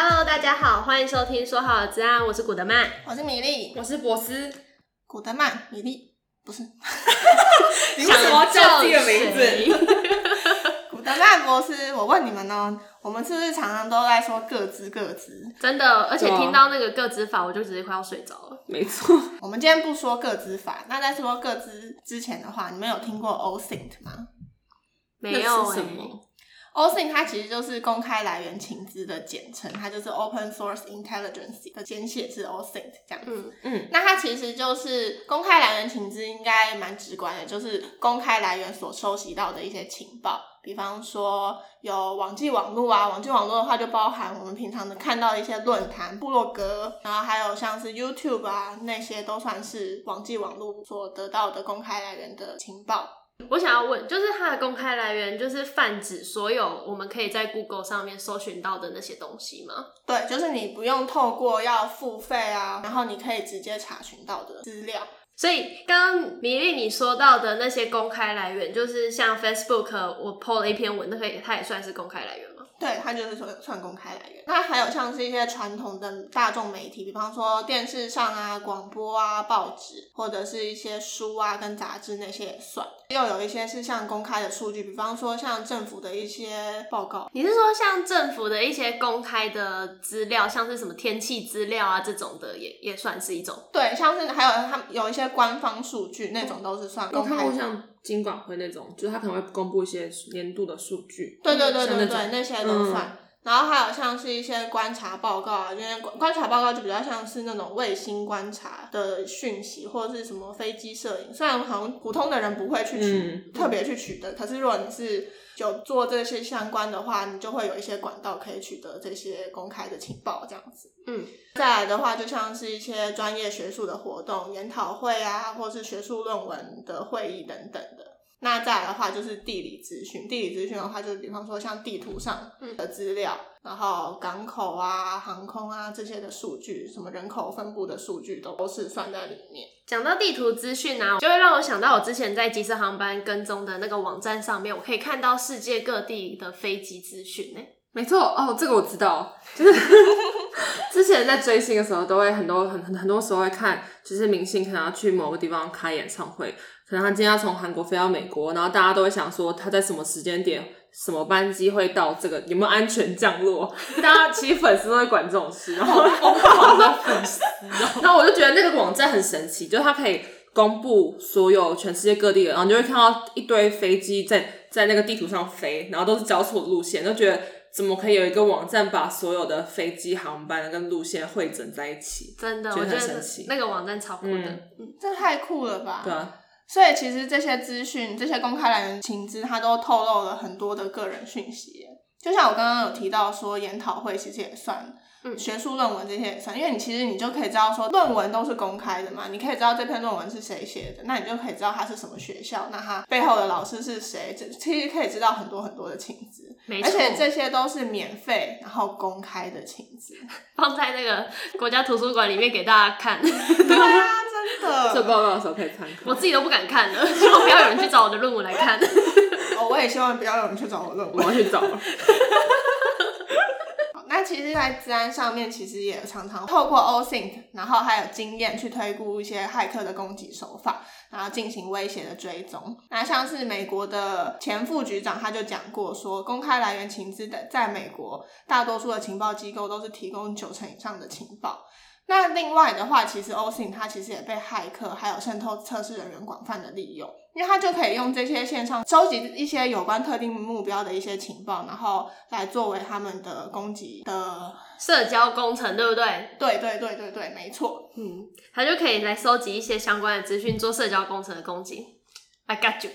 Hello，大家好，欢迎收听说好的资安，我是古德曼，我是米粒，我是博斯。古德曼，米粒，不是，你为什么要叫自己的名字？古德曼博斯，我问你们呢，我们是不是常常都在说各自各自？真的，而且听到那个个资法，我就直接快要睡着了。没错，我们今天不说各自法，那在说各自之前的话，你们有听过 OSINT 吗？没有、欸，什么？OSINT 它其实就是公开来源情资的简称，它就是 Open Source Intelligence 的简写是 OSINT 这样子。嗯嗯，那它其实就是公开来源情资，应该蛮直观的，就是公开来源所收集到的一些情报，比方说有网际网络啊，网际网络的话就包含我们平常能看到的一些论坛、部落格，然后还有像是 YouTube 啊，那些都算是网际网络所得到的公开来源的情报。我想要问，就是它的公开来源，就是泛指所有我们可以在 Google 上面搜寻到的那些东西吗？对，就是你不用透过要付费啊，然后你可以直接查询到的资料。所以刚刚米粒你说到的那些公开来源，就是像 Facebook，我 po 了一篇文，那可以，它也算是公开来源吗？对，它就是说算公开来源。那还有像是一些传统的大众媒体，比方说电视上啊、广播啊、报纸，或者是一些书啊跟杂志那些也算。又有一些是像公开的数据，比方说像政府的一些报告。你是说像政府的一些公开的资料，像是什么天气资料啊这种的也，也也算是一种？对，像是还有他们有一些官方数据那种都是算公开的。金管会那种，就是他可能会公布一些年度的数据，对对对对对，那些都算。嗯、然后还有像是一些观察报告啊，因为观察报告就比较像是那种卫星观察的讯息，或者是什么飞机摄影。虽然好像普通的人不会去取，嗯、特别去取得，可是如果你是有做这些相关的话，你就会有一些管道可以取得这些公开的情报，这样子。嗯，再来的话，就像是一些专业学术的活动、研讨会啊，或是学术论文的会议等等的。那再来的话就是地理资讯，地理资讯的话就是比方说像地图上的资料，嗯、然后港口啊、航空啊这些的数据，什么人口分布的数据都都是算在里面。讲到地图资讯啊，就会让我想到我之前在即时航班跟踪的那个网站上面，我可以看到世界各地的飞机资讯呢。没错哦，这个我知道，就是之前在追星的时候，都会很多很很很多时候会看，就是明星可能要去某个地方开演唱会。可能他今天要从韩国飞到美国，然后大家都会想说他在什么时间点、什么班机会到这个有没有安全降落？大家其实粉丝都会管这种事，然后疯狂的粉丝。然后我就觉得那个网站很神奇，就是它可以公布所有全世界各地的，然后你就会看到一堆飞机在在那个地图上飞，然后都是交错路线，就觉得怎么可以有一个网站把所有的飞机航班跟路线汇整在一起？真的，觉得很神奇。那个网站超酷的，嗯，这太酷了吧？对啊。所以其实这些资讯、这些公开来源情资，它都透露了很多的个人讯息。就像我刚刚有提到说，研讨会其实也算，嗯，学术论文这些也算，因为你其实你就可以知道说，论文都是公开的嘛，你可以知道这篇论文是谁写的，那你就可以知道它是什么学校，那它背后的老师是谁，这其实可以知道很多很多的情资，没错，而且这些都是免费然后公开的情资，放在那个国家图书馆里面给大家看。对啊。真的，这报告的时候可以参考。我自己都不敢看了，希望不要有人去找我的论文来看。哦，我也希望不要有人去找我论文，我要去找 了。那其实，在治安上面，其实也常常透过 OSINT，然后还有经验去推估一些骇客的攻击手法，然后进行威胁的追踪。那像是美国的前副局长，他就讲过说，公开来源情资的，在美国大多数的情报机构都是提供九成以上的情报。那另外的话，其实 OSINT 它其实也被骇客还有渗透测试人员广泛的利用，因为它就可以用这些线上收集一些有关特定目标的一些情报，然后来作为他们的攻击的社交工程，对不对？对对对对对，没错。嗯，它就可以来收集一些相关的资讯，做社交工程的攻击。I got you。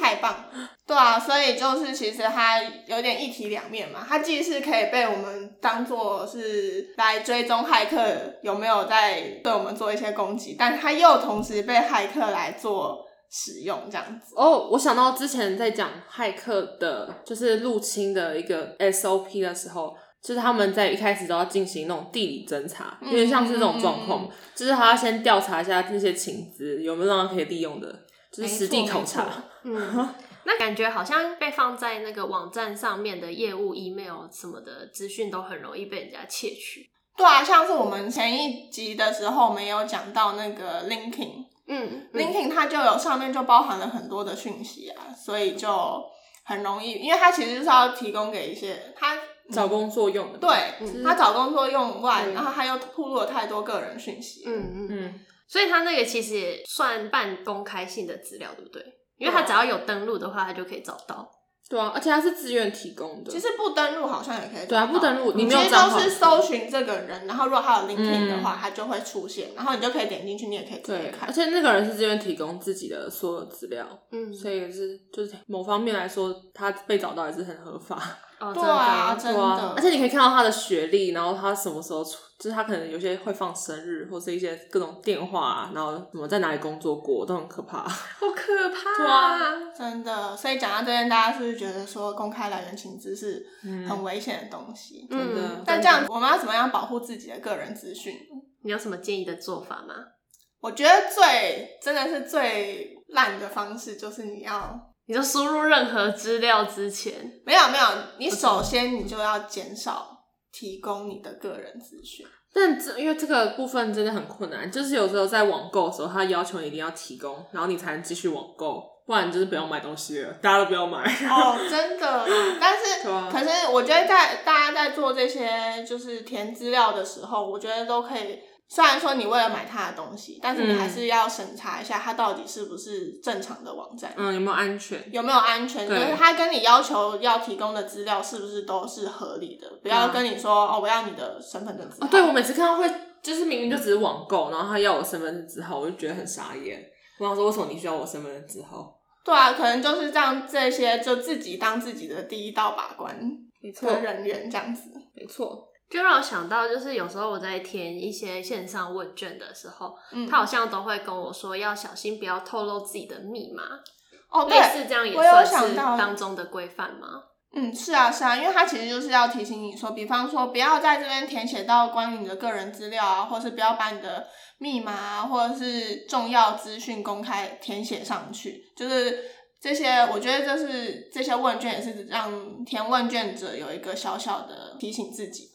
太棒了，对啊，所以就是其实它有点一体两面嘛，它既是可以被我们当做是来追踪骇客有没有在对我们做一些攻击，但它又同时被骇客来做使用这样子。哦，oh, 我想到之前在讲骇客的，就是入侵的一个 SOP 的时候，就是他们在一开始都要进行那种地理侦查，因为像是这种状况，嗯、就是他要先调查一下那些情资有没有让他可以利用的。就是实地考察，嗯，那感觉好像被放在那个网站上面的业务 email 什么的资讯都很容易被人家窃取。对啊，像是我们前一集的时候，没有讲到那个 LinkedIn，嗯，嗯，LinkedIn 它就有上面就包含了很多的讯息啊，所以就很容易，因为它其实就是要提供给一些他找工作用的，对，嗯、他找工作用外，嗯、然后他又透露了太多个人讯息，嗯嗯。嗯，所以他那个其实也算半公开性的资料，对不对？因为他只要有登录的话，他就可以找到。对啊，而且他是自愿提供的。其实不登录好像也可以。对啊，不登录，你没有其实都是搜寻这个人，然后如果他有 LinkedIn 的话，它、嗯、就会出现，然后你就可以点进去，你也可以直接看。而且那个人是自愿提供自己的所有资料，嗯，所以也是就是某方面来说，他被找到也是很合法。哦，对啊，真的，对啊。而且你可以看到他的学历，然后他什么时候出。就是他可能有些会放生日，或是一些各种电话，然后什么在哪里工作过，都很可怕。好可怕啊！真的。所以讲到这边，大家是不是觉得说公开来源情资是很危险的东西？嗯、真的。但这样我们要怎么样保护自己的个人资讯？你有什么建议的做法吗？我觉得最真的是最烂的方式，就是你要，你就输入任何资料之前，没有没有，你首先你就要减少。提供你的个人资讯，但这因为这个部分真的很困难，就是有时候在网购的时候，他要求你一定要提供，然后你才能继续网购，不然就是不要买东西了，大家都不要买。哦，真的，但是，可是我觉得在大家在做这些就是填资料的时候，我觉得都可以。虽然说你为了买他的东西，但是你还是要审查一下他到底是不是正常的网站，嗯，有没有安全？有没有安全？就是他跟你要求要提供的资料是不是都是合理的？不要跟你说、嗯、哦，我要你的身份证字号。哦，对，我每次看到会就是明明就只是网购，然后他要我身份证字号，我就觉得很傻眼。我想说，为什么你需要我身份证字号？对啊，可能就是这样，这些就自己当自己的第一道把关，没错，人员这样子，没错。就让我想到，就是有时候我在填一些线上问卷的时候，嗯，他好像都会跟我说要小心，不要透露自己的密码。哦，对，类似这样也算是当中的规范吗？嗯，是啊，是啊，因为他其实就是要提醒你说，比方说不要在这边填写到关于你的个人资料啊，或是不要把你的密码啊，或者是重要资讯公开填写上去。就是这些，我觉得这是这些问卷也是让填问卷者有一个小小的提醒自己吧。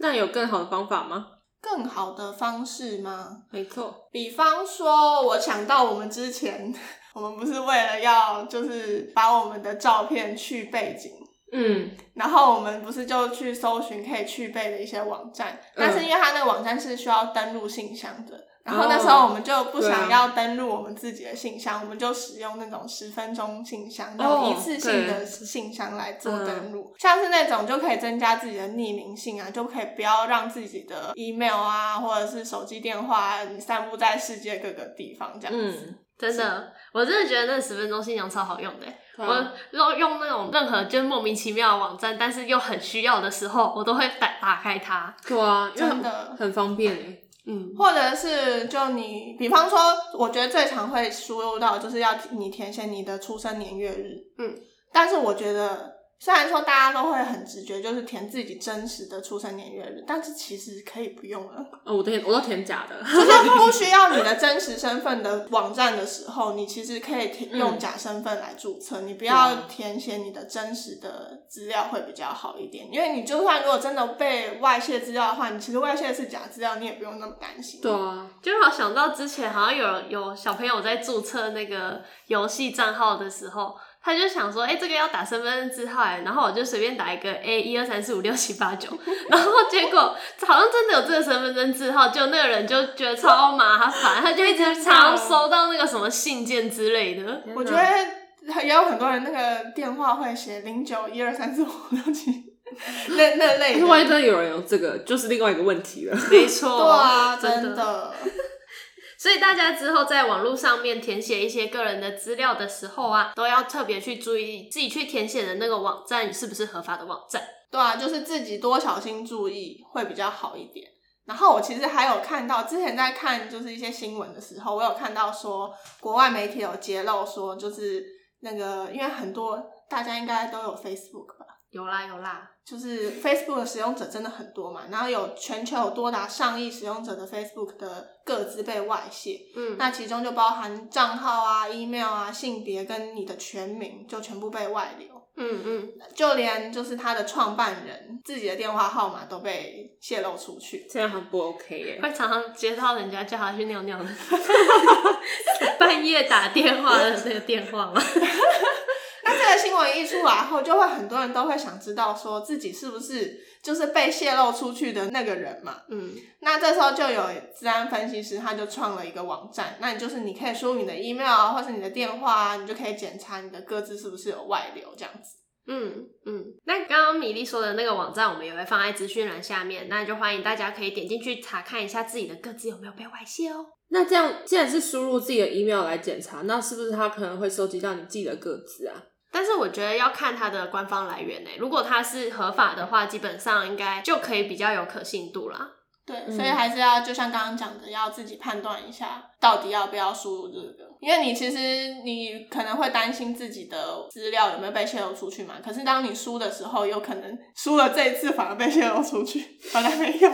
那有更好的方法吗？更好的方式吗？没错，比方说，我想到我们之前，我们不是为了要就是把我们的照片去背景，嗯，然后我们不是就去搜寻可以去背的一些网站，嗯，但是因为它那个网站是需要登录信箱的。然后那时候我们就不想要登录我们自己的信箱，啊、我们就使用那种十分钟信箱，那种一次性的信箱来做登录。像是那种就可以增加自己的匿名性啊，就可以不要让自己的 email 啊或者是手机电话、啊、你散布在世界各个地方这样子。嗯，真的，我真的觉得那十分钟信箱超好用的。我用用那种任何就是莫名其妙的网站，但是又很需要的时候，我都会打打开它。对啊，真的很方便。嗯，或者是就你，比方说，我觉得最常会输入到就是要你填写你的出生年月日，嗯，但是我觉得。虽然说大家都会很直觉，就是填自己真实的出生年月日，但是其实可以不用了。哦，我填我都填假的，就 是不需要你的真实身份的网站的时候，你其实可以填用假身份来注册，嗯，你不要填写你的真实的资料会比较好一点。因为你就算如果真的被外泄资料的话，你其实外泄的是假资料，你也不用那么担心。对啊，就好想到之前好像有有小朋友在注册那个游戏账号的时候。他就想说，哎、欸，这个要打身份证字号，哎，然后我就随便打一个 A 一二三四五六七八九，然后结果好像真的有这个身份证字号，就那个人就觉得超麻烦，他就一直常收到那个什么信件之类的。我觉得也有很多人那个电话会写零九一二三四五六七，那那类的。万一真的有人有这个，就是另外一个问题了。没错，对啊，真的。所以大家之后在网络上面填写一些个人的资料的时候啊，都要特别去注意自己去填写的那个网站是不是合法的网站。对啊，就是自己多小心注意会比较好一点。然后我其实还有看到，之前在看就是一些新闻的时候，我有看到说国外媒体有揭露说，就是那个因为很多大家应该都有 Facebook 吧。有啦有啦，就是 Facebook 的使用者真的很多嘛，然后有全球有多达上亿使用者的 Facebook 的各自被外泄，嗯，那其中就包含账号啊、email 啊、性别跟你的全名就全部被外流，嗯嗯，就连就是他的创办人自己的电话号码都被泄露出去，这样很不 OK 耶。会常常接到人家叫他去尿尿的，半夜打电话的那个电话吗？那这个新闻一出来后，就会很多人都会想知道，说自己是不是就是被泄露出去的那个人嘛？嗯，那这时候就有治安分析师，他就创了一个网站，那你就是你可以输入你的 email 啊，或是你的电话啊，你就可以检查你的个资是不是有外流这样子。嗯嗯。那刚刚米粒说的那个网站，我们也会放在资讯栏下面，那就欢迎大家可以点进去查看一下自己的个资有没有被外泄哦。那这样既然是输入自己的 email 来检查，那是不是他可能会收集到你自己的个资啊？但是我觉得要看它的官方来源呢，如果它是合法的话，基本上应该就可以比较有可信度啦。对，嗯、所以还是要就像刚刚讲的，要自己判断一下，到底要不要输入这个。因为你其实你可能会担心自己的资料有没有被泄露出去嘛。可是当你输的时候，有可能输了这一次反而被泄露出去，本来没有。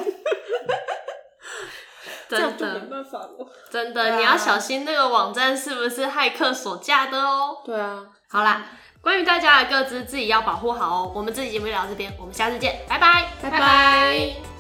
真的，没办法了。真的，啊、你要小心那个网站是不是骇客所架的哦。对啊，好啦。关于大家的各自，自己要保护好哦。我们这期节目就聊到这边，我们下次见，拜拜，拜拜。